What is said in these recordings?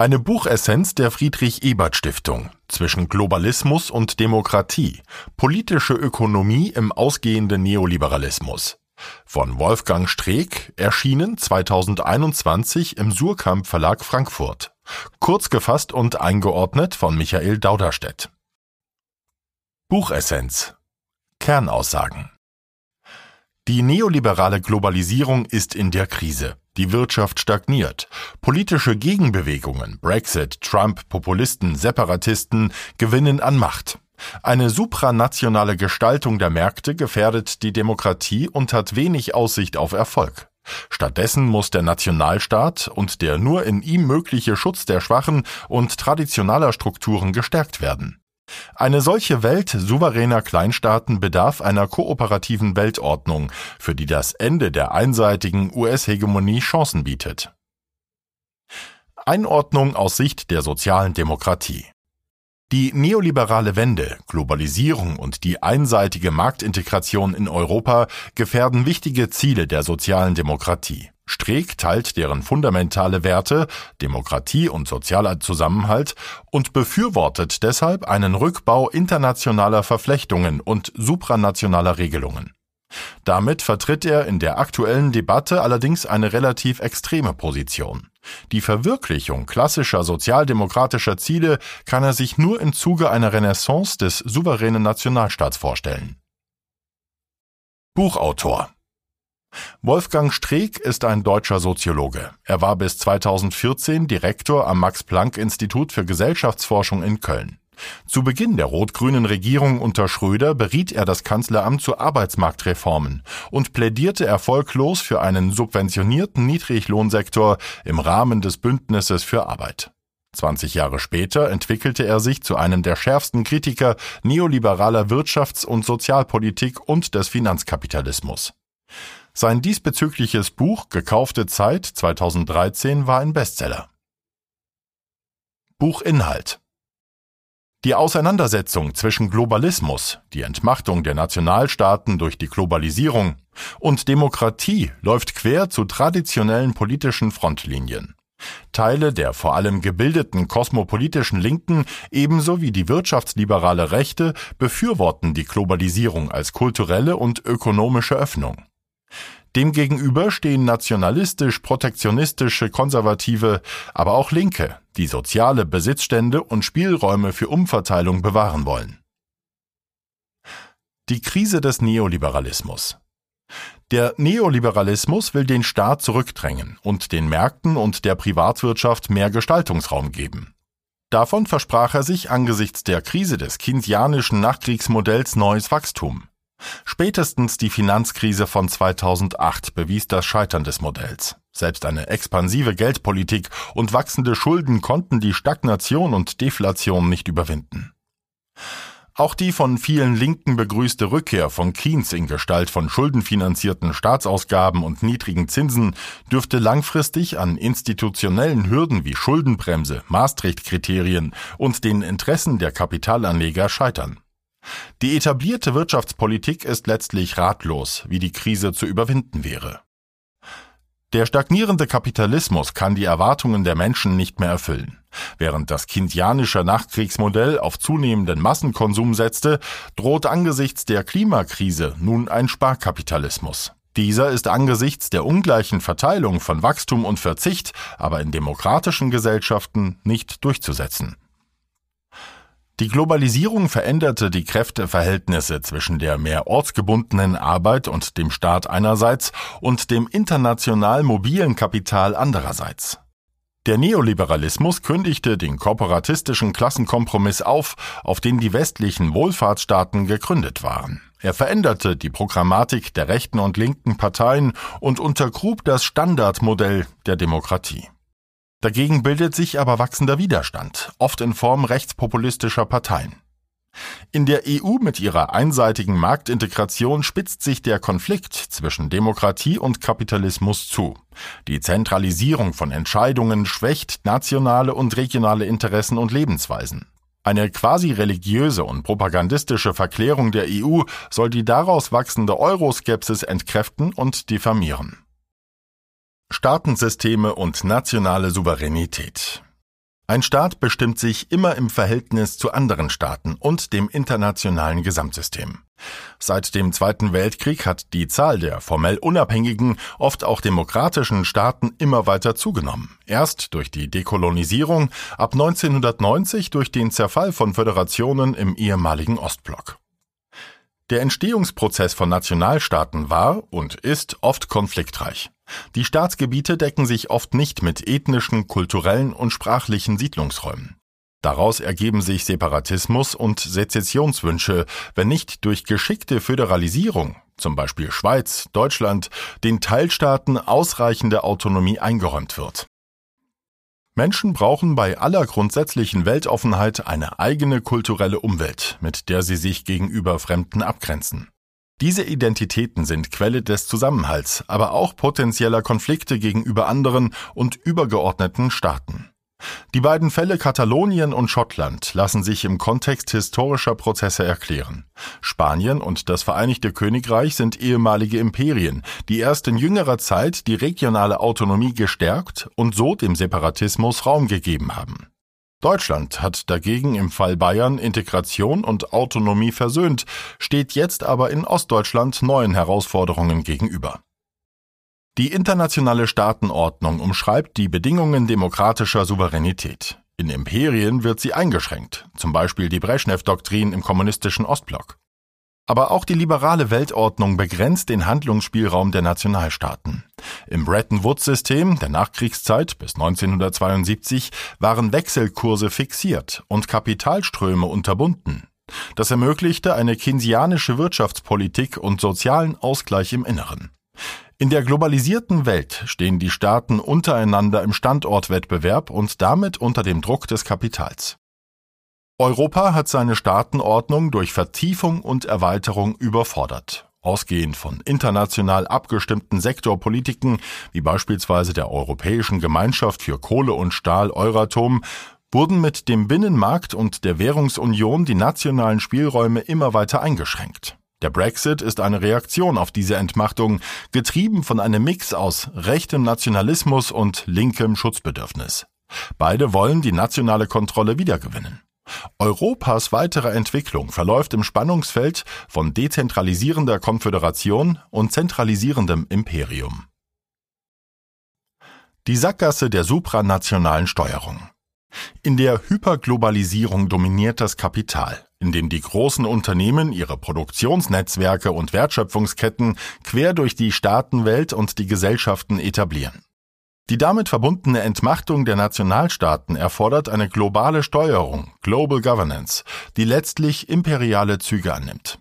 Eine Buchessenz der Friedrich Ebert Stiftung zwischen Globalismus und Demokratie, politische Ökonomie im ausgehenden Neoliberalismus. Von Wolfgang Streeck, erschienen 2021 im Surkamp Verlag Frankfurt. Kurz gefasst und eingeordnet von Michael Dauderstedt. Buchessenz Kernaussagen Die neoliberale Globalisierung ist in der Krise. Die Wirtschaft stagniert. Politische Gegenbewegungen, Brexit, Trump, Populisten, Separatisten gewinnen an Macht. Eine supranationale Gestaltung der Märkte gefährdet die Demokratie und hat wenig Aussicht auf Erfolg. Stattdessen muss der Nationalstaat und der nur in ihm mögliche Schutz der schwachen und traditioneller Strukturen gestärkt werden. Eine solche Welt souveräner Kleinstaaten bedarf einer kooperativen Weltordnung, für die das Ende der einseitigen US-Hegemonie Chancen bietet. Einordnung aus Sicht der sozialen Demokratie die neoliberale Wende, Globalisierung und die einseitige Marktintegration in Europa gefährden wichtige Ziele der sozialen Demokratie. Streeck teilt deren fundamentale Werte, Demokratie und sozialer Zusammenhalt und befürwortet deshalb einen Rückbau internationaler Verflechtungen und supranationaler Regelungen. Damit vertritt er in der aktuellen Debatte allerdings eine relativ extreme Position. Die Verwirklichung klassischer sozialdemokratischer Ziele kann er sich nur im Zuge einer Renaissance des souveränen Nationalstaats vorstellen. Buchautor Wolfgang Streeck ist ein deutscher Soziologe. Er war bis 2014 Direktor am Max-Planck-Institut für Gesellschaftsforschung in Köln. Zu Beginn der rot-grünen Regierung unter Schröder beriet er das Kanzleramt zu Arbeitsmarktreformen und plädierte erfolglos für einen subventionierten Niedriglohnsektor im Rahmen des Bündnisses für Arbeit. 20 Jahre später entwickelte er sich zu einem der schärfsten Kritiker neoliberaler Wirtschafts- und Sozialpolitik und des Finanzkapitalismus. Sein diesbezügliches Buch Gekaufte Zeit 2013 war ein Bestseller. Buchinhalt Die Auseinandersetzung zwischen Globalismus, die Entmachtung der Nationalstaaten durch die Globalisierung und Demokratie läuft quer zu traditionellen politischen Frontlinien. Teile der vor allem gebildeten kosmopolitischen Linken ebenso wie die wirtschaftsliberale Rechte befürworten die Globalisierung als kulturelle und ökonomische Öffnung. Demgegenüber stehen nationalistisch, protektionistische, konservative, aber auch Linke, die soziale Besitzstände und Spielräume für Umverteilung bewahren wollen. Die Krise des Neoliberalismus. Der Neoliberalismus will den Staat zurückdrängen und den Märkten und der Privatwirtschaft mehr Gestaltungsraum geben. Davon versprach er sich angesichts der Krise des keynesianischen Nachkriegsmodells neues Wachstum. Spätestens die Finanzkrise von 2008 bewies das Scheitern des Modells. Selbst eine expansive Geldpolitik und wachsende Schulden konnten die Stagnation und Deflation nicht überwinden. Auch die von vielen Linken begrüßte Rückkehr von Keynes in Gestalt von schuldenfinanzierten Staatsausgaben und niedrigen Zinsen dürfte langfristig an institutionellen Hürden wie Schuldenbremse, Maastricht-Kriterien und den Interessen der Kapitalanleger scheitern. Die etablierte Wirtschaftspolitik ist letztlich ratlos, wie die Krise zu überwinden wäre. Der stagnierende Kapitalismus kann die Erwartungen der Menschen nicht mehr erfüllen. Während das keynesianische Nachkriegsmodell auf zunehmenden Massenkonsum setzte, droht angesichts der Klimakrise nun ein Sparkapitalismus. Dieser ist angesichts der ungleichen Verteilung von Wachstum und Verzicht aber in demokratischen Gesellschaften nicht durchzusetzen. Die Globalisierung veränderte die Kräfteverhältnisse zwischen der mehr ortsgebundenen Arbeit und dem Staat einerseits und dem international mobilen Kapital andererseits. Der Neoliberalismus kündigte den korporatistischen Klassenkompromiss auf, auf den die westlichen Wohlfahrtsstaaten gegründet waren. Er veränderte die Programmatik der rechten und linken Parteien und untergrub das Standardmodell der Demokratie. Dagegen bildet sich aber wachsender Widerstand, oft in Form rechtspopulistischer Parteien. In der EU mit ihrer einseitigen Marktintegration spitzt sich der Konflikt zwischen Demokratie und Kapitalismus zu. Die Zentralisierung von Entscheidungen schwächt nationale und regionale Interessen und Lebensweisen. Eine quasi religiöse und propagandistische Verklärung der EU soll die daraus wachsende Euroskepsis entkräften und diffamieren. Staatensysteme und nationale Souveränität Ein Staat bestimmt sich immer im Verhältnis zu anderen Staaten und dem internationalen Gesamtsystem. Seit dem Zweiten Weltkrieg hat die Zahl der formell unabhängigen, oft auch demokratischen Staaten immer weiter zugenommen. Erst durch die Dekolonisierung, ab 1990 durch den Zerfall von Föderationen im ehemaligen Ostblock. Der Entstehungsprozess von Nationalstaaten war und ist oft konfliktreich. Die Staatsgebiete decken sich oft nicht mit ethnischen, kulturellen und sprachlichen Siedlungsräumen. Daraus ergeben sich Separatismus und Sezessionswünsche, wenn nicht durch geschickte Föderalisierung, zum Beispiel Schweiz, Deutschland, den Teilstaaten ausreichende Autonomie eingeräumt wird. Menschen brauchen bei aller grundsätzlichen Weltoffenheit eine eigene kulturelle Umwelt, mit der sie sich gegenüber Fremden abgrenzen. Diese Identitäten sind Quelle des Zusammenhalts, aber auch potenzieller Konflikte gegenüber anderen und übergeordneten Staaten. Die beiden Fälle Katalonien und Schottland lassen sich im Kontext historischer Prozesse erklären. Spanien und das Vereinigte Königreich sind ehemalige Imperien, die erst in jüngerer Zeit die regionale Autonomie gestärkt und so dem Separatismus Raum gegeben haben. Deutschland hat dagegen im Fall Bayern Integration und Autonomie versöhnt, steht jetzt aber in Ostdeutschland neuen Herausforderungen gegenüber. Die internationale Staatenordnung umschreibt die Bedingungen demokratischer Souveränität. In Imperien wird sie eingeschränkt, zum Beispiel die Brezhnev-Doktrin im kommunistischen Ostblock. Aber auch die liberale Weltordnung begrenzt den Handlungsspielraum der Nationalstaaten. Im Bretton Woods-System der Nachkriegszeit bis 1972 waren Wechselkurse fixiert und Kapitalströme unterbunden. Das ermöglichte eine keynesianische Wirtschaftspolitik und sozialen Ausgleich im Inneren. In der globalisierten Welt stehen die Staaten untereinander im Standortwettbewerb und damit unter dem Druck des Kapitals. Europa hat seine Staatenordnung durch Vertiefung und Erweiterung überfordert. Ausgehend von international abgestimmten Sektorpolitiken wie beispielsweise der Europäischen Gemeinschaft für Kohle und Stahl Euratom wurden mit dem Binnenmarkt und der Währungsunion die nationalen Spielräume immer weiter eingeschränkt. Der Brexit ist eine Reaktion auf diese Entmachtung, getrieben von einem Mix aus rechtem Nationalismus und linkem Schutzbedürfnis. Beide wollen die nationale Kontrolle wiedergewinnen. Europas weitere Entwicklung verläuft im Spannungsfeld von dezentralisierender Konföderation und zentralisierendem Imperium. Die Sackgasse der supranationalen Steuerung. In der Hyperglobalisierung dominiert das Kapital, indem die großen Unternehmen ihre Produktionsnetzwerke und Wertschöpfungsketten quer durch die Staatenwelt und die Gesellschaften etablieren. Die damit verbundene Entmachtung der Nationalstaaten erfordert eine globale Steuerung, Global Governance, die letztlich imperiale Züge annimmt.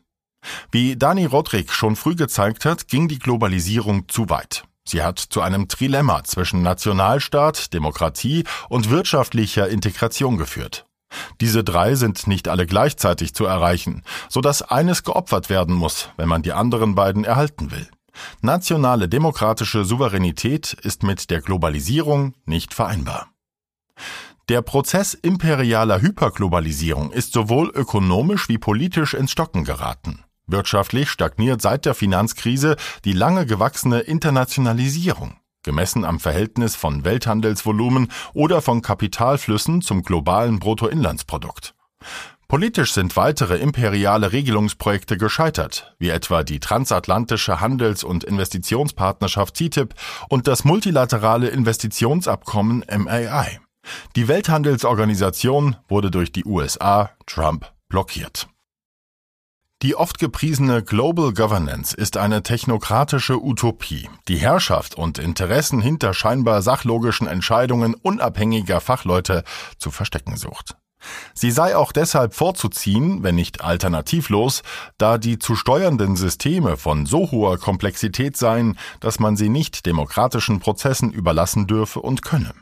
Wie Dani Rodrik schon früh gezeigt hat, ging die Globalisierung zu weit. Sie hat zu einem Trilemma zwischen Nationalstaat, Demokratie und wirtschaftlicher Integration geführt. Diese drei sind nicht alle gleichzeitig zu erreichen, so dass eines geopfert werden muss, wenn man die anderen beiden erhalten will. Nationale demokratische Souveränität ist mit der Globalisierung nicht vereinbar. Der Prozess imperialer Hyperglobalisierung ist sowohl ökonomisch wie politisch ins Stocken geraten. Wirtschaftlich stagniert seit der Finanzkrise die lange gewachsene Internationalisierung, gemessen am Verhältnis von Welthandelsvolumen oder von Kapitalflüssen zum globalen Bruttoinlandsprodukt. Politisch sind weitere imperiale Regelungsprojekte gescheitert, wie etwa die transatlantische Handels- und Investitionspartnerschaft TTIP und das multilaterale Investitionsabkommen MAI. Die Welthandelsorganisation wurde durch die USA Trump blockiert. Die oft gepriesene Global Governance ist eine technokratische Utopie, die Herrschaft und Interessen hinter scheinbar sachlogischen Entscheidungen unabhängiger Fachleute zu verstecken sucht. Sie sei auch deshalb vorzuziehen, wenn nicht alternativlos, da die zu steuernden Systeme von so hoher Komplexität seien, dass man sie nicht demokratischen Prozessen überlassen dürfe und könne.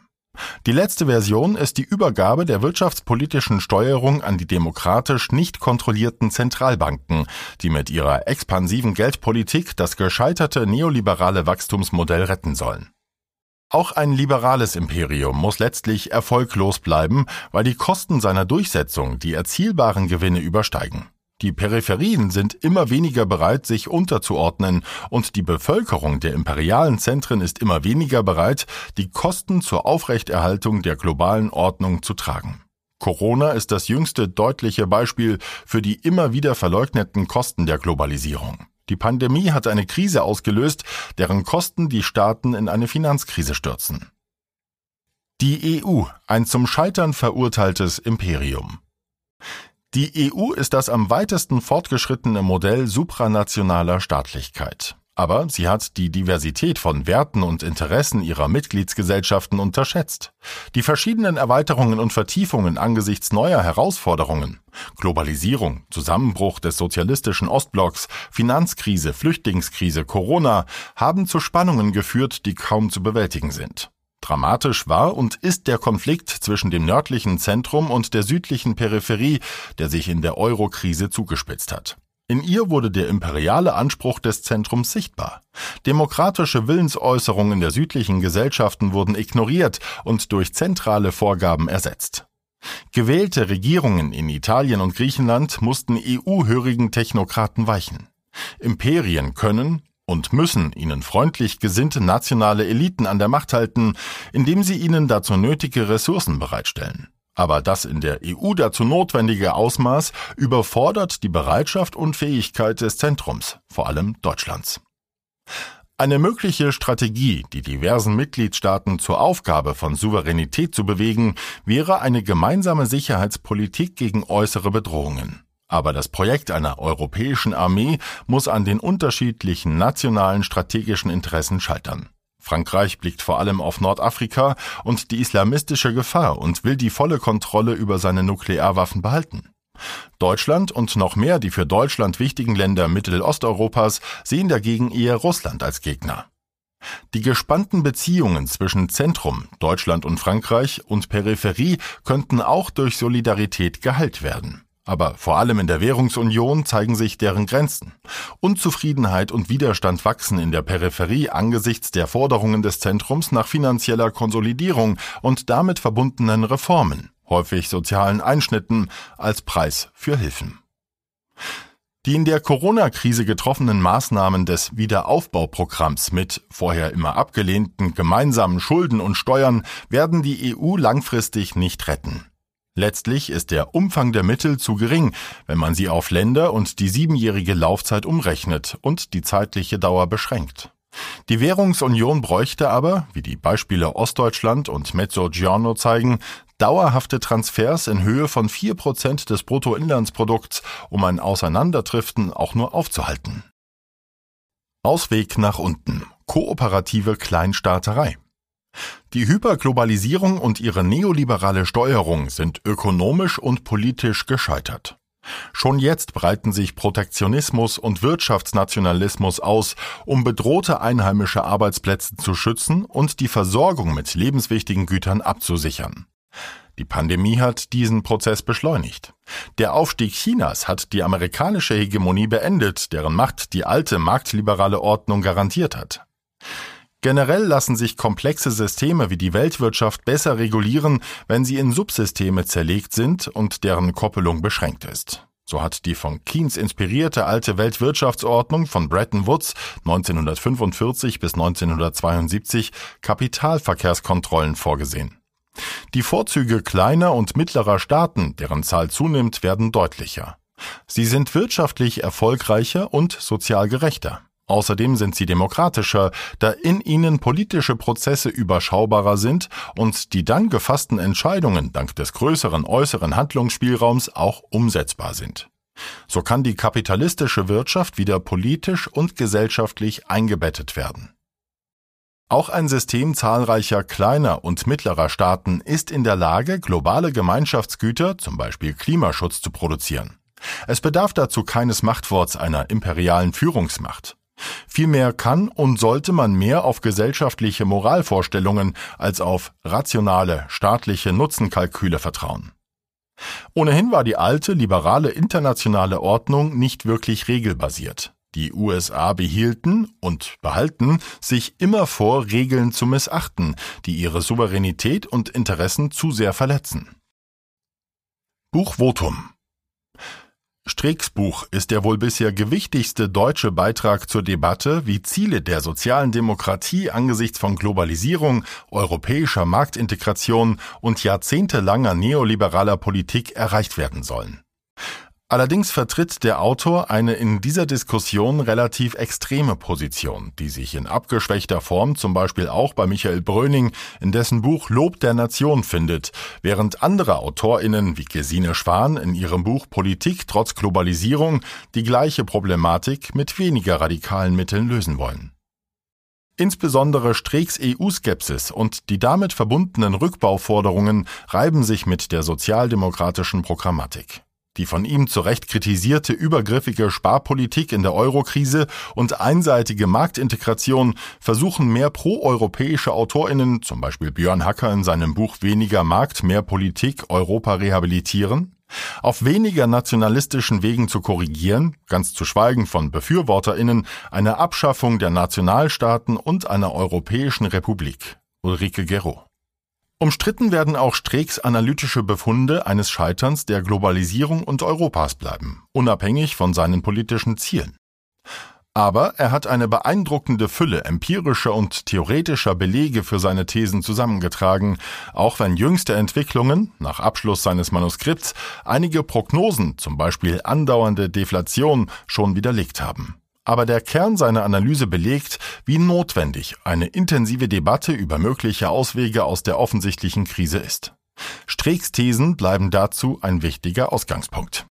Die letzte Version ist die Übergabe der wirtschaftspolitischen Steuerung an die demokratisch nicht kontrollierten Zentralbanken, die mit ihrer expansiven Geldpolitik das gescheiterte neoliberale Wachstumsmodell retten sollen. Auch ein liberales Imperium muss letztlich erfolglos bleiben, weil die Kosten seiner Durchsetzung die erzielbaren Gewinne übersteigen. Die Peripherien sind immer weniger bereit, sich unterzuordnen, und die Bevölkerung der imperialen Zentren ist immer weniger bereit, die Kosten zur Aufrechterhaltung der globalen Ordnung zu tragen. Corona ist das jüngste deutliche Beispiel für die immer wieder verleugneten Kosten der Globalisierung. Die Pandemie hat eine Krise ausgelöst, deren Kosten die Staaten in eine Finanzkrise stürzen. Die EU, ein zum Scheitern verurteiltes Imperium. Die EU ist das am weitesten fortgeschrittene Modell supranationaler Staatlichkeit. Aber sie hat die Diversität von Werten und Interessen ihrer Mitgliedsgesellschaften unterschätzt. Die verschiedenen Erweiterungen und Vertiefungen angesichts neuer Herausforderungen Globalisierung, Zusammenbruch des sozialistischen Ostblocks, Finanzkrise, Flüchtlingskrise, Corona haben zu Spannungen geführt, die kaum zu bewältigen sind. Dramatisch war und ist der Konflikt zwischen dem nördlichen Zentrum und der südlichen Peripherie, der sich in der Euro-Krise zugespitzt hat. In ihr wurde der imperiale Anspruch des Zentrums sichtbar. Demokratische Willensäußerungen der südlichen Gesellschaften wurden ignoriert und durch zentrale Vorgaben ersetzt. Gewählte Regierungen in Italien und Griechenland mussten EU-hörigen Technokraten weichen. Imperien können und müssen ihnen freundlich gesinnte nationale Eliten an der Macht halten, indem sie ihnen dazu nötige Ressourcen bereitstellen. Aber das in der EU dazu notwendige Ausmaß überfordert die Bereitschaft und Fähigkeit des Zentrums, vor allem Deutschlands. Eine mögliche Strategie, die diversen Mitgliedstaaten zur Aufgabe von Souveränität zu bewegen, wäre eine gemeinsame Sicherheitspolitik gegen äußere Bedrohungen. Aber das Projekt einer europäischen Armee muss an den unterschiedlichen nationalen strategischen Interessen scheitern. Frankreich blickt vor allem auf Nordafrika und die islamistische Gefahr und will die volle Kontrolle über seine Nuklearwaffen behalten. Deutschland und noch mehr die für Deutschland wichtigen Länder Mittelosteuropas sehen dagegen eher Russland als Gegner. Die gespannten Beziehungen zwischen Zentrum, Deutschland und Frankreich und Peripherie könnten auch durch Solidarität geheilt werden. Aber vor allem in der Währungsunion zeigen sich deren Grenzen. Unzufriedenheit und Widerstand wachsen in der Peripherie angesichts der Forderungen des Zentrums nach finanzieller Konsolidierung und damit verbundenen Reformen, häufig sozialen Einschnitten, als Preis für Hilfen. Die in der Corona-Krise getroffenen Maßnahmen des Wiederaufbauprogramms mit vorher immer abgelehnten gemeinsamen Schulden und Steuern werden die EU langfristig nicht retten. Letztlich ist der Umfang der Mittel zu gering, wenn man sie auf Länder und die siebenjährige Laufzeit umrechnet und die zeitliche Dauer beschränkt. Die Währungsunion bräuchte aber, wie die Beispiele Ostdeutschland und Mezzogiorno zeigen, dauerhafte Transfers in Höhe von vier Prozent des Bruttoinlandsprodukts, um ein Auseinanderdriften auch nur aufzuhalten. Ausweg nach unten. Kooperative Kleinstaaterei. Die Hyperglobalisierung und ihre neoliberale Steuerung sind ökonomisch und politisch gescheitert. Schon jetzt breiten sich Protektionismus und Wirtschaftsnationalismus aus, um bedrohte einheimische Arbeitsplätze zu schützen und die Versorgung mit lebenswichtigen Gütern abzusichern. Die Pandemie hat diesen Prozess beschleunigt. Der Aufstieg Chinas hat die amerikanische Hegemonie beendet, deren Macht die alte marktliberale Ordnung garantiert hat. Generell lassen sich komplexe Systeme wie die Weltwirtschaft besser regulieren, wenn sie in Subsysteme zerlegt sind und deren Koppelung beschränkt ist. So hat die von Keynes inspirierte alte Weltwirtschaftsordnung von Bretton Woods 1945 bis 1972 Kapitalverkehrskontrollen vorgesehen. Die Vorzüge kleiner und mittlerer Staaten, deren Zahl zunimmt, werden deutlicher. Sie sind wirtschaftlich erfolgreicher und sozial gerechter. Außerdem sind sie demokratischer, da in ihnen politische Prozesse überschaubarer sind und die dann gefassten Entscheidungen dank des größeren äußeren Handlungsspielraums auch umsetzbar sind. So kann die kapitalistische Wirtschaft wieder politisch und gesellschaftlich eingebettet werden. Auch ein System zahlreicher kleiner und mittlerer Staaten ist in der Lage, globale Gemeinschaftsgüter, zum Beispiel Klimaschutz, zu produzieren. Es bedarf dazu keines Machtworts einer imperialen Führungsmacht. Vielmehr kann und sollte man mehr auf gesellschaftliche Moralvorstellungen als auf rationale staatliche Nutzenkalküle vertrauen. Ohnehin war die alte liberale internationale Ordnung nicht wirklich regelbasiert. Die USA behielten und behalten sich immer vor, Regeln zu missachten, die ihre Souveränität und Interessen zu sehr verletzen. Buch Votum Streecks Buch ist der wohl bisher gewichtigste deutsche Beitrag zur Debatte, wie Ziele der sozialen Demokratie angesichts von Globalisierung, europäischer Marktintegration und jahrzehntelanger neoliberaler Politik erreicht werden sollen. Allerdings vertritt der Autor eine in dieser Diskussion relativ extreme Position, die sich in abgeschwächter Form zum Beispiel auch bei Michael Bröning in dessen Buch Lob der Nation findet, während andere AutorInnen wie Gesine Schwan in ihrem Buch Politik trotz Globalisierung die gleiche Problematik mit weniger radikalen Mitteln lösen wollen. Insbesondere Streeks EU-Skepsis und die damit verbundenen Rückbauforderungen reiben sich mit der sozialdemokratischen Programmatik. Die von ihm zu Recht kritisierte übergriffige Sparpolitik in der Eurokrise und einseitige Marktintegration versuchen mehr proeuropäische AutorInnen, zum Beispiel Björn Hacker in seinem Buch Weniger Markt, mehr Politik, Europa rehabilitieren, auf weniger nationalistischen Wegen zu korrigieren, ganz zu schweigen von BefürworterInnen einer Abschaffung der Nationalstaaten und einer Europäischen Republik. Ulrike Gero. Umstritten werden auch Streeks analytische Befunde eines Scheiterns der Globalisierung und Europas bleiben, unabhängig von seinen politischen Zielen. Aber er hat eine beeindruckende Fülle empirischer und theoretischer Belege für seine Thesen zusammengetragen, auch wenn jüngste Entwicklungen, nach Abschluss seines Manuskripts, einige Prognosen, zum Beispiel andauernde Deflation, schon widerlegt haben aber der Kern seiner Analyse belegt, wie notwendig eine intensive Debatte über mögliche Auswege aus der offensichtlichen Krise ist. Streeks Thesen bleiben dazu ein wichtiger Ausgangspunkt.